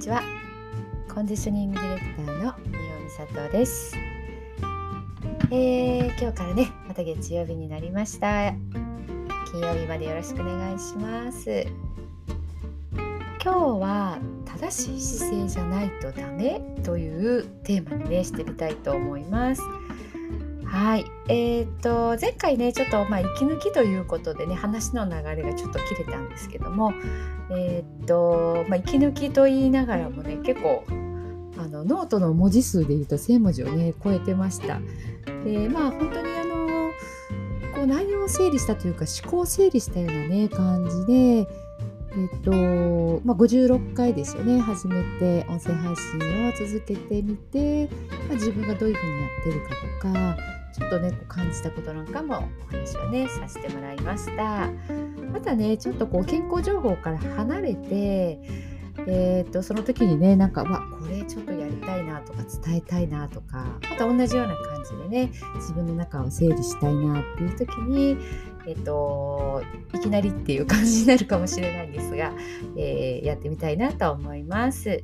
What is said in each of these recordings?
ちは。コンディショニングディレクターの三尾美里です、えー、今日からねまた月曜日になりました。金曜日までよろしくお願いします。今日は正しい姿勢じゃないとダメというテーマにねしてみたいと思います。はい、えーと、前回ねちょっと、まあ、息抜きということでね話の流れがちょっと切れたんですけども、えーとまあ、息抜きと言いながらもね結構あのノートの文字数でいうと1,000文字をね超えてました。でまあ本当にあのこう内容を整理したというか思考を整理したようなね感じでえっとまあ、56回ですよね。始めて音声配信を続けてみて、まあ、自分がどういうふうにやってるかとかちょっとね感じたことなんかもお話をねさせてもらいました。またねちょっとこう健康情報から離れてえーと、その時にねなんかわこれちょっとやりたいなとか伝えたいなとかまた同じような感じでね自分の中を整理したいなっていう時にえっ、といきなりっていう感じになるかもしれないんですが、えー、やってみたいなと思います。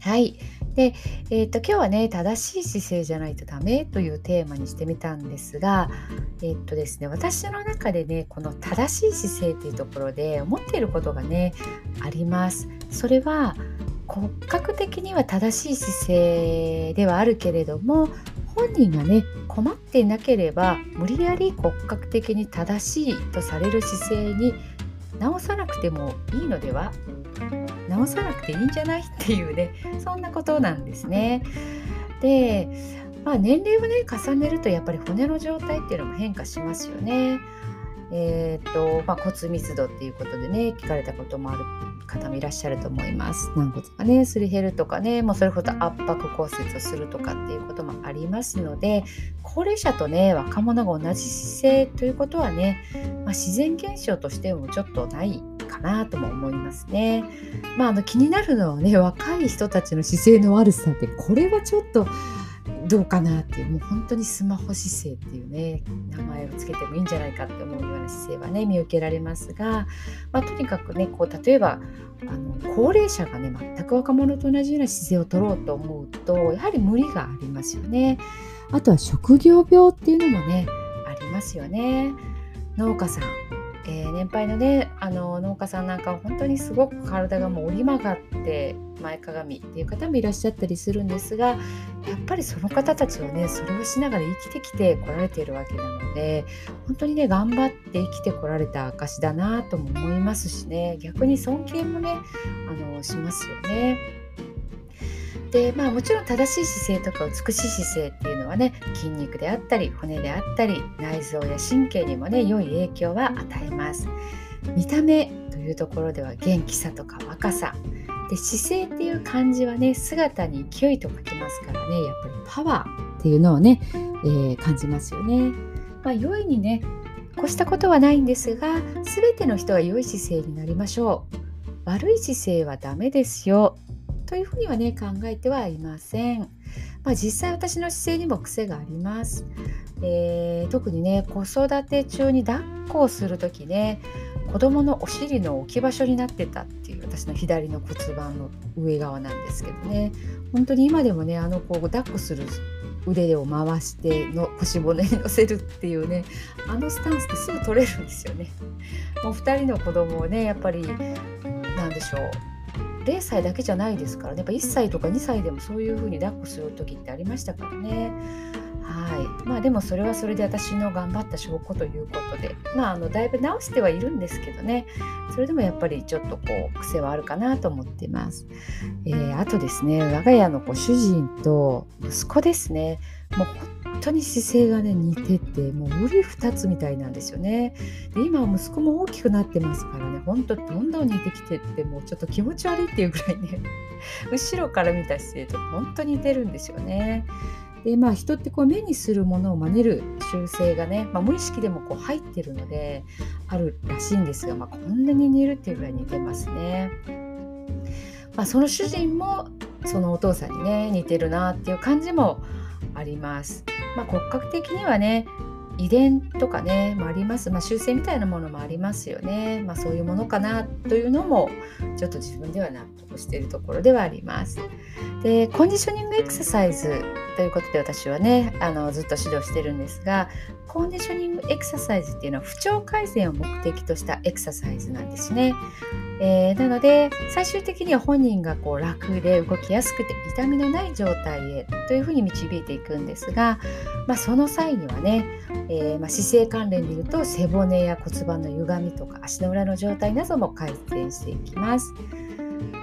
はい。で、えーと、今日はね正しい姿勢じゃないとダメというテーマにしてみたんですが、え、ー、とですね、私の中でねこの正しい姿勢というところで思っていることがねあります。それは骨格的には正しい姿勢ではあるけれども本人がね困っていなければ無理やり骨格的に正しいとされる姿勢に直さなくてもいいのでは？直さなくていいんじゃない？っていうねそんなことなんですね。で、まあ、年齢をね重ねるとやっぱり骨の状態っていうのも変化しますよね。えーとまあ、骨密度っていうことでね聞かれたこともある方もいらっしゃると思います。軟骨がねすり減るとかねもうそれほど圧迫骨折をするとかっていうこともありますので高齢者とね若者が同じ姿勢ということはね、まあ、自然現象としてもちょっとないかなとも思いますね。まあ、あの気になるのはね若い人たちの姿勢の悪さってこれはちょっとどうかなっていうもう本当にスマホ姿勢っていうね名前を付けてもいいんじゃないかって思うような姿勢はね見受けられますが、まあ、とにかくねこう例えばあの高齢者がね全く若者と同じような姿勢を取ろうと思うとやはり無理がありますよね。あとは職業病っていうのもねありますよね。農家さんえー、年配のねあの農家さんなんかは本当にすごく体がもう折り曲がって前かがみっていう方もいらっしゃったりするんですがやっぱりその方たちはねそれをしながら生きてきてこられているわけなので本当にね頑張って生きてこられた証だなとも思いますしね逆に尊敬もねあのしますよね。でまあもちろん正しい姿勢とか美しい姿勢っていうのはね筋肉であったり骨であったり内臓や神経にもね良い影響は与えます見た目というところでは元気さとか若さで姿勢っていう漢字はね姿に勢いと書きますからねやっぱりパワーっていうのをね、えー、感じますよね。まあ、良いにね越したことはないんですが全ての人が良い姿勢になりましょう。悪い姿勢はダメですよというふうにはね考えてはいません。まあ、実際私の姿勢にも癖があります。えー、特にね子育て中に抱っこをする時ね子供のお尻の置き場所になってたっていう私の左の骨盤の上側なんですけどね本当に今でもねあの子を抱っこする腕を回しての腰骨に乗せるっていうねあのスタンスってすぐ取れるんですよね。もう2人の子供をねやっぱり何でしょう0歳だけじゃないですからね。やっぱ1歳とか2歳でもそういう風に抱っこする時ってありましたからね。はい。まあ、でもそれはそれで私の頑張った証拠ということで、まあ、あのだいぶ直してはいるんですけどね。それでもやっぱりちょっとこう癖はあるかなと思っています。えー、あとですね我が家のこう主人と息子ですね。もう当に姿勢がね似ててもうり二つみたいなんですよね。で今は息子も大きくなってますからね本当どんどん似てきてってもうちょっと気持ち悪いっていうぐらいね 後ろから見た姿勢と本当に似てるんですよね。でまあ人ってこう目にするものを真似る習性がね、まあ、無意識でもこう入ってるのであるらしいんですが、まあ、こんなに似るっていうぐらい似てますね。まあ、その主人もそのお父さんにね似てるなっていう感じもあります。まあ、骨格的にはね遺伝とかね、まあ、ります、まあ、習性みたいなものもありますよね、まあ、そういうものかなというのもちょっと自分では納得しているところではあります。でコンディショニングエクササイズということで私はねあのずっと指導してるんですがコンディショニングエクササイズっていうのは不調改善を目的としたエクササイズなんですね。えー、なので最終的には本人がこう楽で動きやすくて痛みのない状態へというふうに導いていくんですが、まあ、その際にはね、えー、まあ、姿勢関連でいうと背骨や骨盤の歪みとか足の裏の状態なども改善していきます。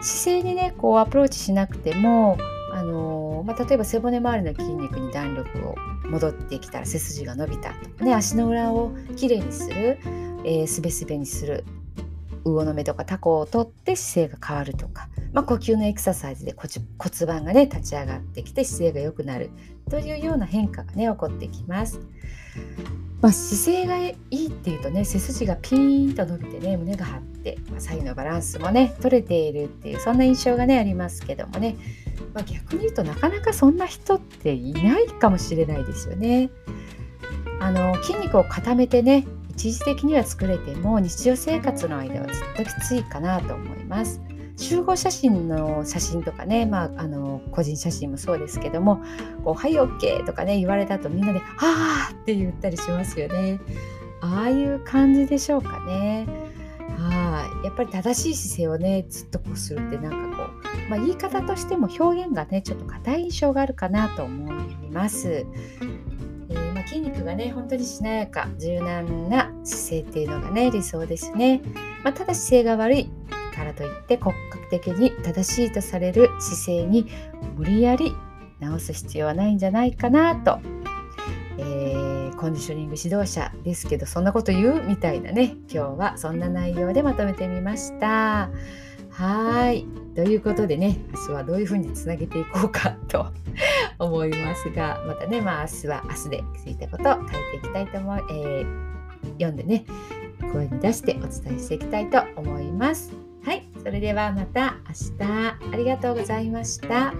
姿勢にねこうアプローチしなくてもあのまあ、例えば背骨周りの筋肉に弾力を戻ってきたら背筋が伸びたとかね足の裏をきれいにする、えー、すべすべにする魚の目とかタコを取って姿勢が変わるとか、まあ、呼吸のエクササイズで骨盤がね立ち上がってきて姿勢が良くなるというような変化がね起こってきます。まあ、姿勢がいいっていうとね背筋がピーンと伸びてね胸が張って、まあ、左右のバランスもね取れているっていうそんな印象がねありますけどもね、まあ、逆に言うとなかなかそんな人っていないかもしれないですよね。あの筋肉を固めてね一時的には作れても日常生活の間はずっときついかなと思います。集合写真の写真とかね、まあ、あの個人写真もそうですけども「こうはい OK」とかね言われたとみんなで「はあ」って言ったりしますよね。ああいう感じでしょうかね。はい、やっぱり正しい姿勢をねずっとこうするってなんかこう、まあ、言い方としても表現がねちょっと硬い印象があるかなと思います。筋肉がね本当にしなやか柔軟な姿勢っていうのがね理想ですね。まあ、ただ姿勢が悪いからといって骨格的に正しいとされる姿勢に無理やり直す必要はないんじゃないかなと、えー、コンディショニング指導者ですけどそんなこと言うみたいなね今日はそんな内容でまとめてみました。はいということでね明日はどういうふうにつなげていこうかと思いますがまたねまあ明日は明日で気づいたことを書いていきたいと思い、えー、読んでね声に出してお伝えしていきたいと思います。はい、それではまた明日ありがとうございました。